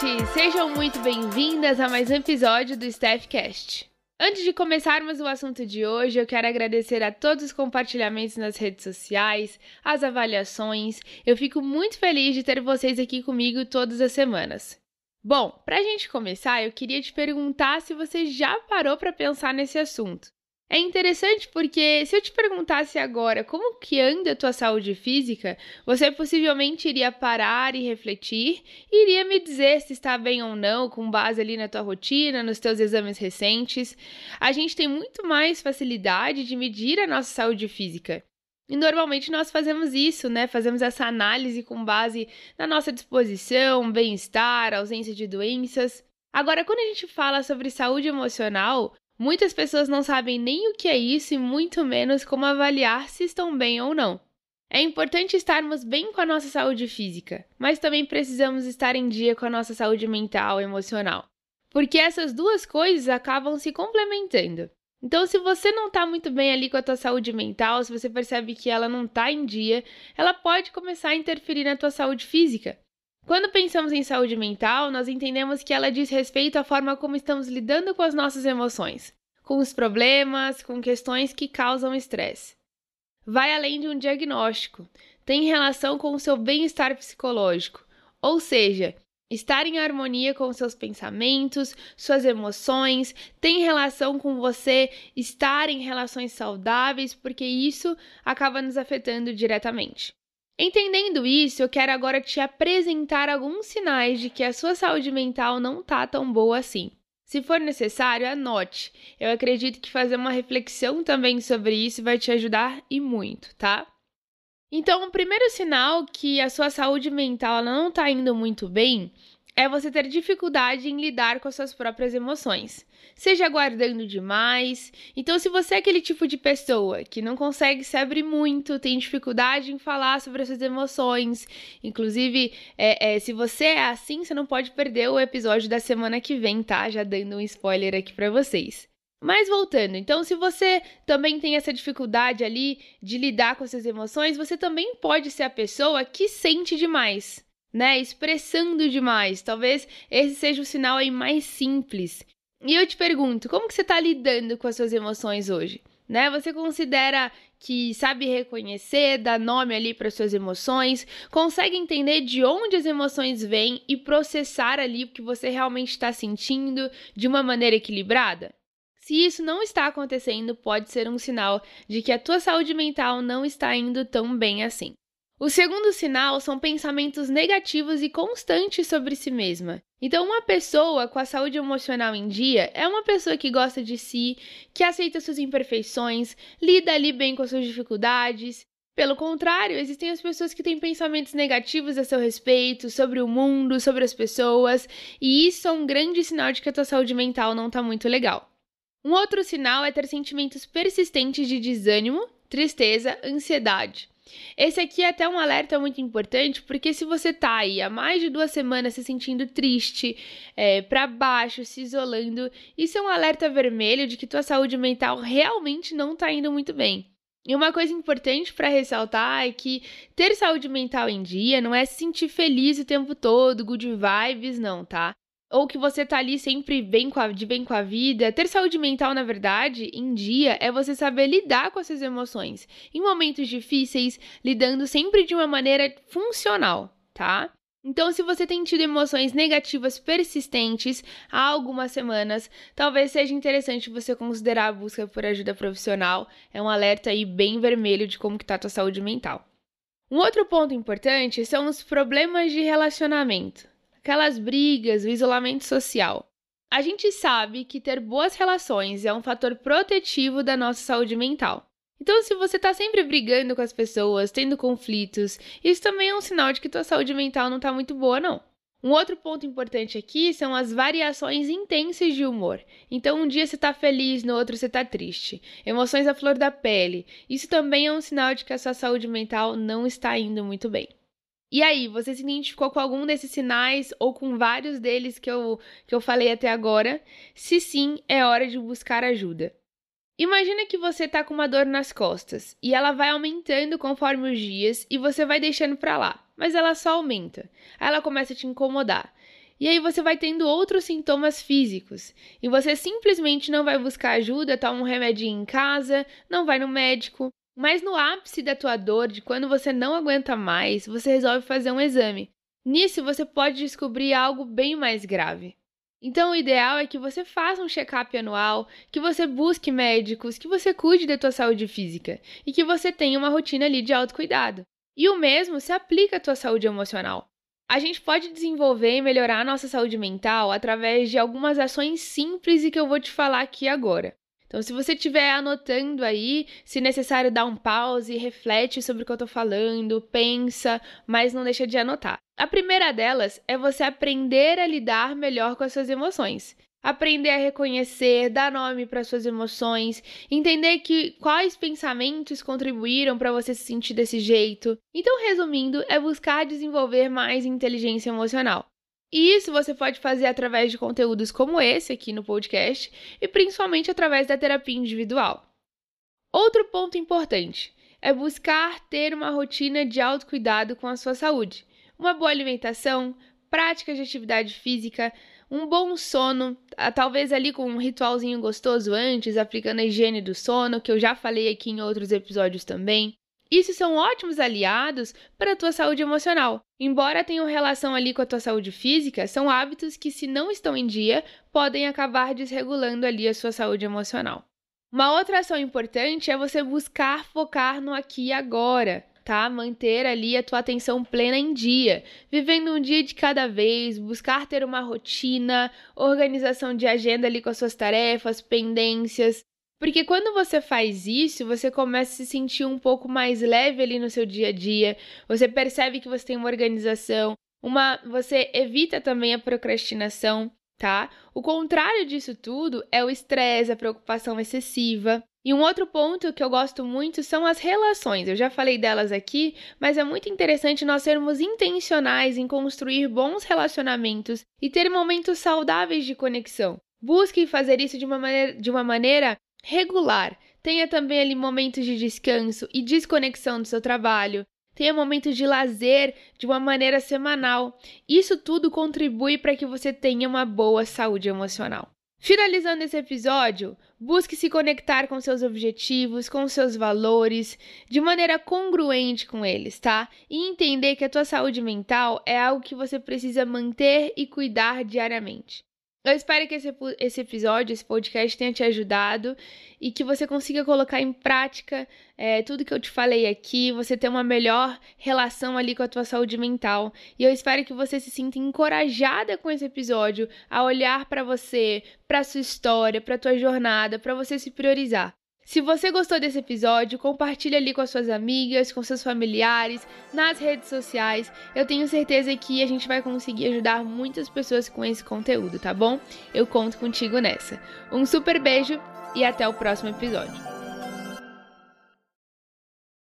gente! Sejam muito bem-vindas a mais um episódio do Staffcast. Antes de começarmos o assunto de hoje, eu quero agradecer a todos os compartilhamentos nas redes sociais, as avaliações. Eu fico muito feliz de ter vocês aqui comigo todas as semanas. Bom, para a gente começar, eu queria te perguntar se você já parou para pensar nesse assunto. É interessante porque se eu te perguntasse agora como que anda a tua saúde física, você possivelmente iria parar e refletir e iria me dizer se está bem ou não, com base ali na tua rotina, nos teus exames recentes. A gente tem muito mais facilidade de medir a nossa saúde física. E normalmente nós fazemos isso, né? Fazemos essa análise com base na nossa disposição, bem-estar, ausência de doenças. Agora, quando a gente fala sobre saúde emocional, Muitas pessoas não sabem nem o que é isso e muito menos como avaliar se estão bem ou não. É importante estarmos bem com a nossa saúde física, mas também precisamos estar em dia com a nossa saúde mental e emocional, porque essas duas coisas acabam se complementando. Então, se você não está muito bem ali com a tua saúde mental, se você percebe que ela não está em dia, ela pode começar a interferir na tua saúde física. Quando pensamos em saúde mental, nós entendemos que ela diz respeito à forma como estamos lidando com as nossas emoções, com os problemas, com questões que causam estresse. Vai além de um diagnóstico, tem relação com o seu bem-estar psicológico, ou seja, estar em harmonia com seus pensamentos, suas emoções, tem relação com você estar em relações saudáveis, porque isso acaba nos afetando diretamente. Entendendo isso, eu quero agora te apresentar alguns sinais de que a sua saúde mental não tá tão boa assim. Se for necessário, anote. Eu acredito que fazer uma reflexão também sobre isso vai te ajudar e muito, tá? Então, o primeiro sinal que a sua saúde mental não está indo muito bem é você ter dificuldade em lidar com as suas próprias emoções, seja guardando demais. Então, se você é aquele tipo de pessoa que não consegue se abrir muito, tem dificuldade em falar sobre as suas emoções, inclusive, é, é, se você é assim, você não pode perder o episódio da semana que vem, tá? Já dando um spoiler aqui para vocês. Mas voltando, então, se você também tem essa dificuldade ali de lidar com essas emoções, você também pode ser a pessoa que sente demais né? Expressando demais. Talvez esse seja o sinal aí mais simples. E eu te pergunto, como que você está lidando com as suas emoções hoje? Né? Você considera que sabe reconhecer, dar nome ali para suas emoções, consegue entender de onde as emoções vêm e processar ali o que você realmente está sentindo de uma maneira equilibrada? Se isso não está acontecendo, pode ser um sinal de que a tua saúde mental não está indo tão bem assim. O segundo sinal são pensamentos negativos e constantes sobre si mesma. Então, uma pessoa com a saúde emocional em dia é uma pessoa que gosta de si, que aceita suas imperfeições, lida ali bem com suas dificuldades. Pelo contrário, existem as pessoas que têm pensamentos negativos a seu respeito, sobre o mundo, sobre as pessoas, e isso é um grande sinal de que a tua saúde mental não está muito legal. Um outro sinal é ter sentimentos persistentes de desânimo, tristeza, ansiedade. Esse aqui é até um alerta muito importante, porque se você tá aí há mais de duas semanas se sentindo triste, é, para baixo, se isolando, isso é um alerta vermelho de que tua saúde mental realmente não tá indo muito bem. E uma coisa importante para ressaltar é que ter saúde mental em dia não é se sentir feliz o tempo todo, good vibes, não, tá? Ou que você tá ali sempre bem a, de bem com a vida. Ter saúde mental, na verdade, em dia, é você saber lidar com essas emoções. Em momentos difíceis, lidando sempre de uma maneira funcional, tá? Então, se você tem tido emoções negativas persistentes há algumas semanas, talvez seja interessante você considerar a busca por ajuda profissional. É um alerta aí bem vermelho de como que tá a tua saúde mental. Um outro ponto importante são os problemas de relacionamento aquelas brigas, o isolamento social. A gente sabe que ter boas relações é um fator protetivo da nossa saúde mental. Então, se você está sempre brigando com as pessoas, tendo conflitos, isso também é um sinal de que tua saúde mental não está muito boa, não. Um outro ponto importante aqui são as variações intensas de humor. Então, um dia você está feliz, no outro você está triste. Emoções à flor da pele. Isso também é um sinal de que a sua saúde mental não está indo muito bem. E aí, você se identificou com algum desses sinais ou com vários deles que eu, que eu falei até agora? Se sim, é hora de buscar ajuda. Imagina que você está com uma dor nas costas e ela vai aumentando conforme os dias e você vai deixando para lá, mas ela só aumenta. Aí ela começa a te incomodar. E aí você vai tendo outros sintomas físicos. E você simplesmente não vai buscar ajuda, toma um remedinho em casa, não vai no médico. Mas no ápice da tua dor, de quando você não aguenta mais, você resolve fazer um exame. Nisso você pode descobrir algo bem mais grave. Então, o ideal é que você faça um check-up anual, que você busque médicos, que você cuide da tua saúde física e que você tenha uma rotina ali de autocuidado. E o mesmo se aplica à tua saúde emocional. A gente pode desenvolver e melhorar a nossa saúde mental através de algumas ações simples e que eu vou te falar aqui agora. Então, se você estiver anotando aí, se necessário, dá um pause, reflete sobre o que eu estou falando, pensa, mas não deixa de anotar. A primeira delas é você aprender a lidar melhor com as suas emoções aprender a reconhecer, dar nome para suas emoções, entender que quais pensamentos contribuíram para você se sentir desse jeito. Então, resumindo, é buscar desenvolver mais inteligência emocional. E isso você pode fazer através de conteúdos como esse aqui no podcast e principalmente através da terapia individual. Outro ponto importante é buscar ter uma rotina de autocuidado com a sua saúde. Uma boa alimentação, práticas de atividade física, um bom sono, talvez ali com um ritualzinho gostoso antes, aplicando a higiene do sono, que eu já falei aqui em outros episódios também. Isso são ótimos aliados para a tua saúde emocional. Embora tenham relação ali com a tua saúde física, são hábitos que, se não estão em dia, podem acabar desregulando ali a sua saúde emocional. Uma outra ação importante é você buscar focar no aqui e agora tá? Manter ali a tua atenção plena em dia, vivendo um dia de cada vez, buscar ter uma rotina, organização de agenda ali com as suas tarefas, pendências. Porque quando você faz isso, você começa a se sentir um pouco mais leve ali no seu dia a dia, você percebe que você tem uma organização, uma, você evita também a procrastinação, tá? O contrário disso tudo é o estresse, a preocupação excessiva. E um outro ponto que eu gosto muito são as relações. Eu já falei delas aqui, mas é muito interessante nós sermos intencionais em construir bons relacionamentos e ter momentos saudáveis de conexão. Busque fazer isso de uma maneira, de uma maneira regular. Tenha também ali momentos de descanso e desconexão do seu trabalho. Tenha momentos de lazer de uma maneira semanal. Isso tudo contribui para que você tenha uma boa saúde emocional. Finalizando esse episódio, busque se conectar com seus objetivos, com seus valores, de maneira congruente com eles, tá? E entender que a tua saúde mental é algo que você precisa manter e cuidar diariamente. Eu espero que esse, esse episódio, esse podcast tenha te ajudado e que você consiga colocar em prática é, tudo que eu te falei aqui, você ter uma melhor relação ali com a tua saúde mental. E eu espero que você se sinta encorajada com esse episódio a olhar para você, para sua história, para tua jornada, para você se priorizar. Se você gostou desse episódio, compartilhe ali com as suas amigas, com seus familiares, nas redes sociais. Eu tenho certeza que a gente vai conseguir ajudar muitas pessoas com esse conteúdo, tá bom? Eu conto contigo nessa. Um super beijo e até o próximo episódio.